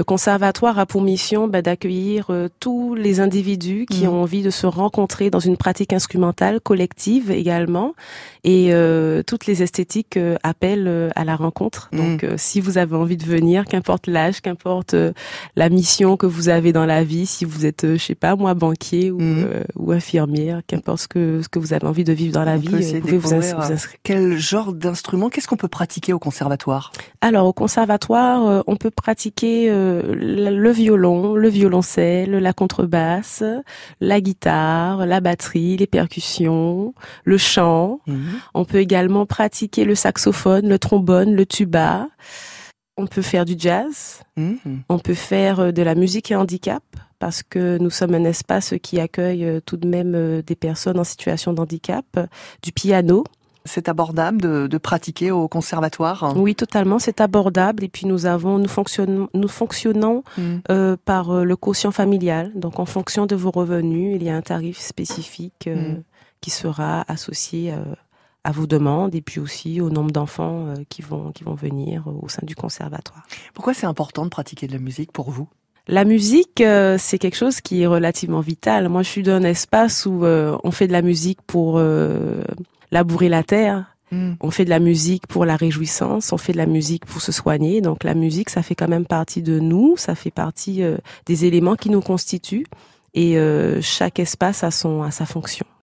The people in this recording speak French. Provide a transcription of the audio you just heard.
Le conservatoire a pour mission bah, d'accueillir euh, tous les individus qui Mhm. ont envie de se rencontrer dans une pratique instrumentale collective également. Et euh, toutes les esthétiques euh, appellent euh, à la rencontre. Mhm. Donc, euh, si vous avez envie de venir, qu'importe l'âge, qu'importe euh, la mission que vous avez dans la vie, si vous êtes, je sais pas, moi, banquier ou, euh, ou infirmière, qu'importe ce que ce que vous avez envie de vivre dans la On vie, vous pouvez vous, ins- vous inscrire. Quel genre d'instrument Qu'est-ce qu'on peut pratiquer au conservatoire? Alors au conservatoire, euh, on peut pratiquer euh, le le violon, le violoncelle, la contrebasse, la guitare, la batterie, les percussions, le chant. Mhm. On peut également pratiquer le saxophone, le trombone, le tuba. On peut faire du jazz. Mhm. On peut faire euh, de la musique et handicap parce que nous sommes un espace qui accueille euh, tout de même euh, des personnes en situation de handicap, du piano. C'est abordable de, de pratiquer au conservatoire? Oui, totalement, c'est abordable. Et puis nous avons, nous fonctionnons, nous fonctionnons Mhm. euh, par euh, le quotient familial. Donc en fonction de vos revenus, il y a un tarif spécifique euh, Mhm. qui sera associé euh, à vos demandes et puis aussi au nombre d'enfants qui vont qui vont venir au sein du conservatoire. Pourquoi c'est important de pratiquer de la musique pour vous? La musique, euh, c'est quelque chose qui est relativement vital. Moi, je suis d'un espace où euh, on fait de la musique pour euh, labourer la terre. Mhm. On fait de la musique pour la réjouissance, on fait de la musique pour se soigner. Donc la musique, ça fait quand même partie de nous, ça fait partie euh, des éléments qui nous constituent. Et euh, chaque espace a son a sa fonction.